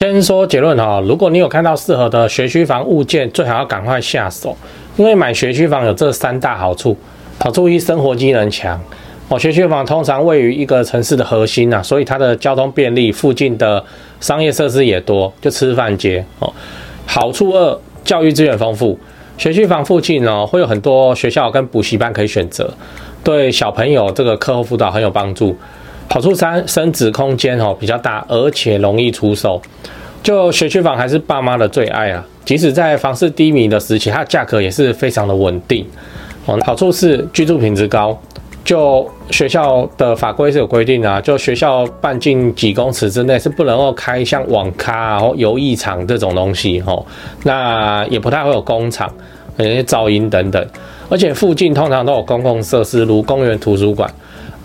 先说结论哈，如果你有看到适合的学区房物件，最好要赶快下手，因为买学区房有这三大好处。好处一，生活机能强哦，学区房通常位于一个城市的核心呐，所以它的交通便利，附近的商业设施也多，就吃饭街哦。好处二，教育资源丰富，学区房附近呢会有很多学校跟补习班可以选择，对小朋友这个课后辅导很有帮助。好处三，升值空间哦比较大，而且容易出售。就学区房还是爸妈的最爱啊，即使在房市低迷的时期，它价格也是非常的稳定。哦，好处是居住品质高。就学校的法规是有规定啊，就学校半径几公尺之内是不能够开像网咖啊或游艺场这种东西哦。那也不太会有工厂，有些噪音等等。而且附近通常都有公共设施，如公园、图书馆。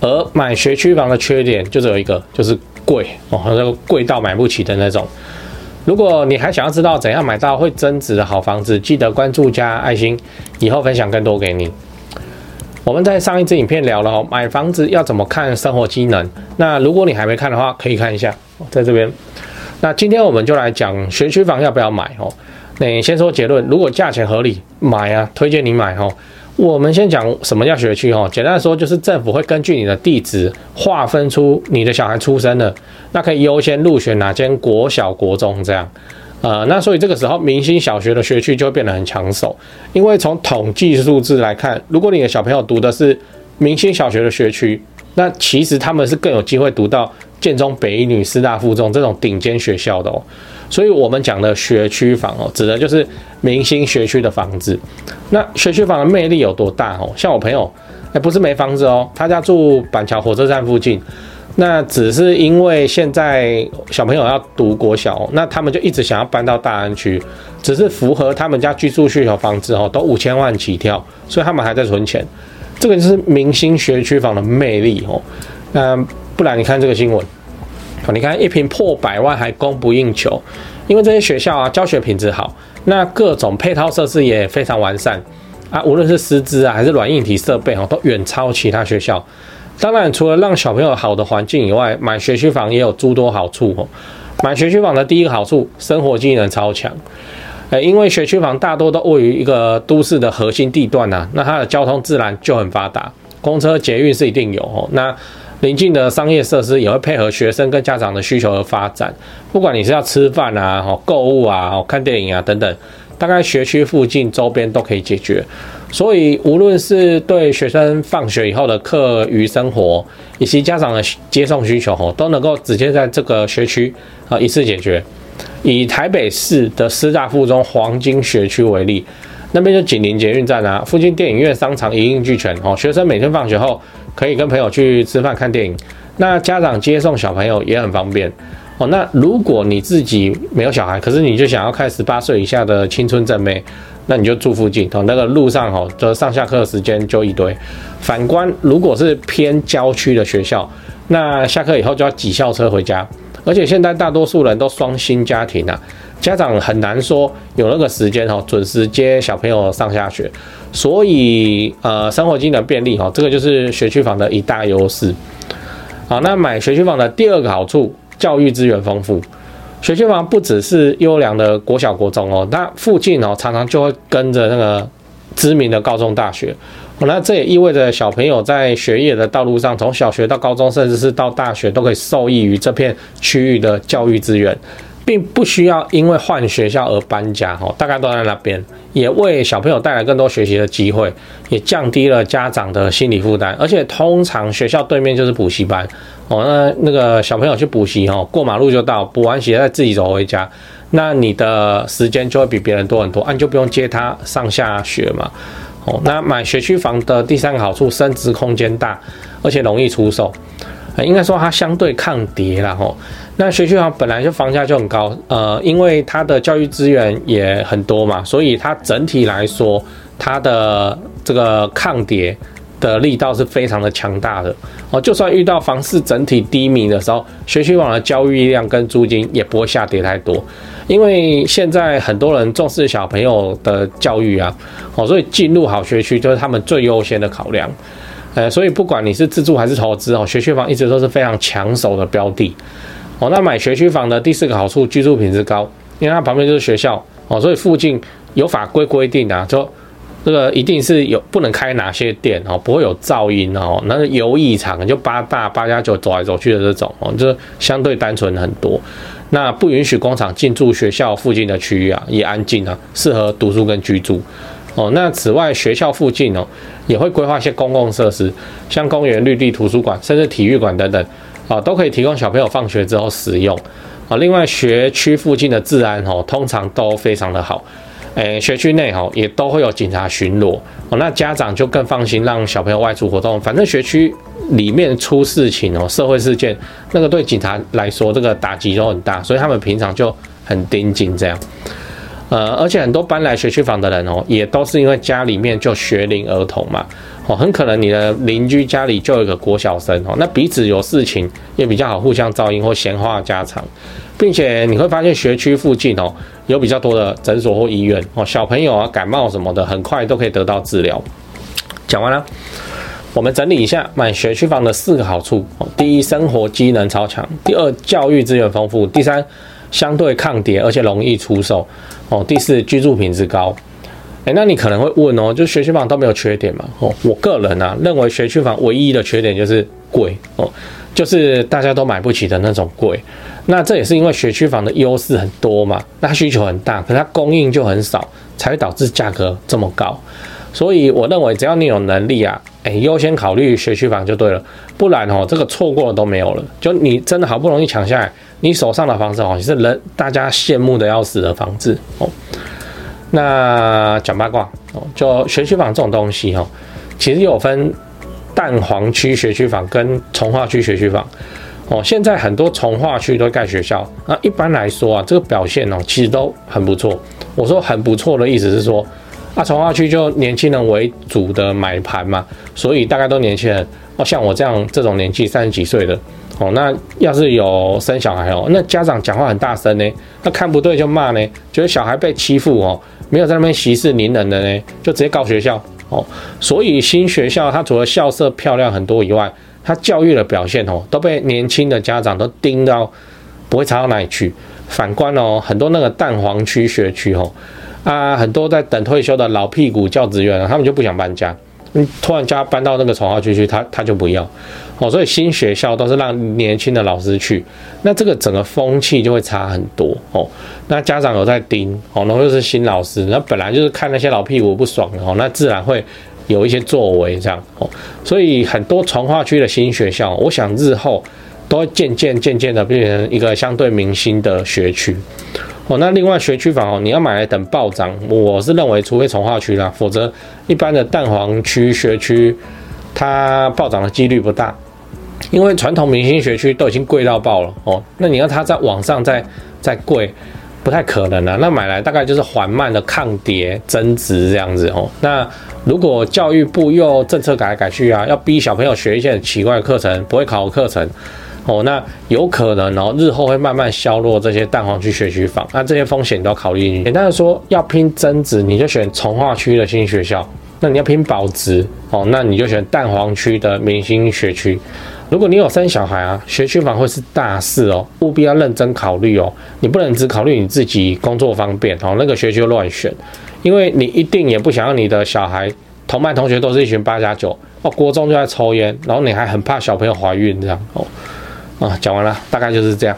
而买学区房的缺点就只有一个，就是贵哦，那个贵到买不起的那种。如果你还想要知道怎样买到会增值的好房子，记得关注加爱心，以后分享更多给你。我们在上一支影片聊了哦，买房子要怎么看生活机能。那如果你还没看的话，可以看一下，在这边。那今天我们就来讲学区房要不要买哦。那你先说结论，如果价钱合理，买啊，推荐你买哦。我们先讲什么叫学区哦，简单的说就是政府会根据你的地址划分出你的小孩出生了，那可以优先入选哪间国小、国中这样。呃，那所以这个时候明星小学的学区就会变得很抢手，因为从统计数字来看，如果你的小朋友读的是明星小学的学区，那其实他们是更有机会读到建中、北一女、师大附中这种顶尖学校的哦。所以我们讲的学区房哦，指的就是明星学区的房子。那学区房的魅力有多大哦？像我朋友，哎，不是没房子哦，他家住板桥火车站附近。那只是因为现在小朋友要读国小，那他们就一直想要搬到大安区，只是符合他们家居住需求房子哦，都五千万起跳，所以他们还在存钱。这个就是明星学区房的魅力哦。那不然你看这个新闻。你看一坪破百万还供不应求，因为这些学校啊，教学品质好，那各种配套设施也非常完善啊，无论是师资啊还是软硬体设备哦，都远超其他学校。当然，除了让小朋友好的环境以外，买学区房也有诸多好处哦。买学区房的第一个好处，生活机能超强，呃，因为学区房大多都位于一个都市的核心地段呐，那它的交通自然就很发达，公车、捷运是一定有哦。那邻近的商业设施也会配合学生跟家长的需求而发展，不管你是要吃饭啊、购物啊、看电影啊等等，大概学区附近周边都可以解决。所以无论是对学生放学以后的课余生活，以及家长的接送需求，都能够直接在这个学区啊一次解决。以台北市的师大附中黄金学区为例，那边就紧邻捷运站啊，附近电影院、商场一应俱全哦，学生每天放学后。可以跟朋友去吃饭看电影，那家长接送小朋友也很方便哦。那如果你自己没有小孩，可是你就想要看十八岁以下的青春正妹，那你就住附近哦。那个路上哦，就上下课时间就一堆。反观如果是偏郊区的学校，那下课以后就要挤校车回家，而且现在大多数人都双薪家庭啊。家长很难说有那个时间哦，准时接小朋友上下学，所以呃，生活机能便利哈，这个就是学区房的一大优势。好，那买学区房的第二个好处，教育资源丰富。学区房不只是优良的国小国中哦，那附近哦常常就会跟着那个知名的高中大学。那这也意味着小朋友在学业的道路上，从小学到高中，甚至是到大学，都可以受益于这片区域的教育资源。并不需要因为换学校而搬家，哦，大概都在那边，也为小朋友带来更多学习的机会，也降低了家长的心理负担。而且通常学校对面就是补习班，哦，那那个小朋友去补习，哦，过马路就到，补完习再自己走回家，那你的时间就会比别人多很多，啊，你就不用接他上下学嘛，哦，那买学区房的第三个好处，升值空间大，而且容易出售。应该说它相对抗跌了吼，那学区房本来就房价就很高，呃，因为它的教育资源也很多嘛，所以它整体来说，它的这个抗跌的力道是非常的强大的哦。就算遇到房市整体低迷的时候，学区房的交易量跟租金也不会下跌太多，因为现在很多人重视小朋友的教育啊，哦，所以进入好学区就是他们最优先的考量。呃，所以不管你是自住还是投资哦，学区房一直都是非常抢手的标的。哦，那买学区房的第四个好处，居住品质高，因为它旁边就是学校哦，所以附近有法规规定啊，就这个一定是有不能开哪些店哦，不会有噪音哦，那是游艺场就八大八加九走来走去的这种哦，就相对单纯很多。那不允许工厂进驻学校附近的区域啊，也安静啊，适合读书跟居住哦。那此外，学校附近哦也会规划一些公共设施，像公园、绿地、图书馆，甚至体育馆等等。啊，都可以提供小朋友放学之后使用。啊，另外学区附近的治安哦，通常都非常的好。诶，学区内哦也都会有警察巡逻。哦，那家长就更放心让小朋友外出活动。反正学区里面出事情哦，社会事件，那个对警察来说这个打击都很大，所以他们平常就很盯紧这样。呃，而且很多搬来学区房的人哦，也都是因为家里面就学龄儿童嘛。哦，很可能你的邻居家里就有一个国小生哦，那彼此有事情也比较好互相照应或闲话家常，并且你会发现学区附近哦有比较多的诊所或医院哦，小朋友啊感冒什么的很快都可以得到治疗。讲完了，我们整理一下买学区房的四个好处：第一，生活机能超强；第二，教育资源丰富；第三，相对抗跌而且容易出售；哦，第四，居住品质高。哎，那你可能会问哦，就学区房都没有缺点嘛？哦，我个人啊认为学区房唯一的缺点就是贵哦，就是大家都买不起的那种贵。那这也是因为学区房的优势很多嘛，那需求很大，可它供应就很少，才会导致价格这么高。所以我认为只要你有能力啊，哎，优先考虑学区房就对了，不然哦，这个错过了都没有了。就你真的好不容易抢下来，你手上的房子哦，也是人大家羡慕的要死的房子哦。那讲八卦哦，就学区房这种东西哈，其实有分蛋黄区学区房跟从化区学区房哦。现在很多从化区都盖学校，那一般来说啊，这个表现哦，其实都很不错。我说很不错的意思是说，啊，从化区就年轻人为主的买盘嘛，所以大概都年轻人哦，像我这样这种年纪三十几岁的。哦，那要是有生小孩哦，那家长讲话很大声呢，那看不对就骂呢，觉得小孩被欺负哦，没有在那边息事宁人的呢，就直接告学校哦。所以新学校它除了校舍漂亮很多以外，它教育的表现哦，都被年轻的家长都盯到不会差到哪里去。反观哦，很多那个蛋黄区学区哦，啊，很多在等退休的老屁股教职员，他们就不想搬家。你突然家搬到那个重划区去，他他就不要哦，所以新学校都是让年轻的老师去，那这个整个风气就会差很多哦。那家长有在盯哦，然后又是新老师，那本来就是看那些老屁股不爽哦，那自然会有一些作为这样哦。所以很多从化区的新学校，我想日后都会渐渐渐渐的变成一个相对明星的学区。哦，那另外学区房哦，你要买来等暴涨，我是认为除非重划区啦，否则一般的蛋黄区学区，它暴涨的几率不大，因为传统明星学区都已经贵到爆了哦，那你要它在网上再再贵，不太可能了。那买来大概就是缓慢的抗跌增值这样子哦。那如果教育部又政策改来改去啊，要逼小朋友学一些很奇怪的课程，不会考的课程。哦，那有可能哦，日后会慢慢削弱这些蛋黄区学区房，那这些风险都要考虑进去。简单的说，要拼增值，你就选从化区的新学校；那你要拼保值，哦，那你就选蛋黄区的明星学区。如果你有生小孩啊，学区房会是大事哦，务必要认真考虑哦。你不能只考虑你自己工作方便哦，那个学区乱选，因为你一定也不想让你的小孩同班同学都是一群八加九哦，国中就在抽烟，然后你还很怕小朋友怀孕这样哦。啊，讲完了，大概就是这样。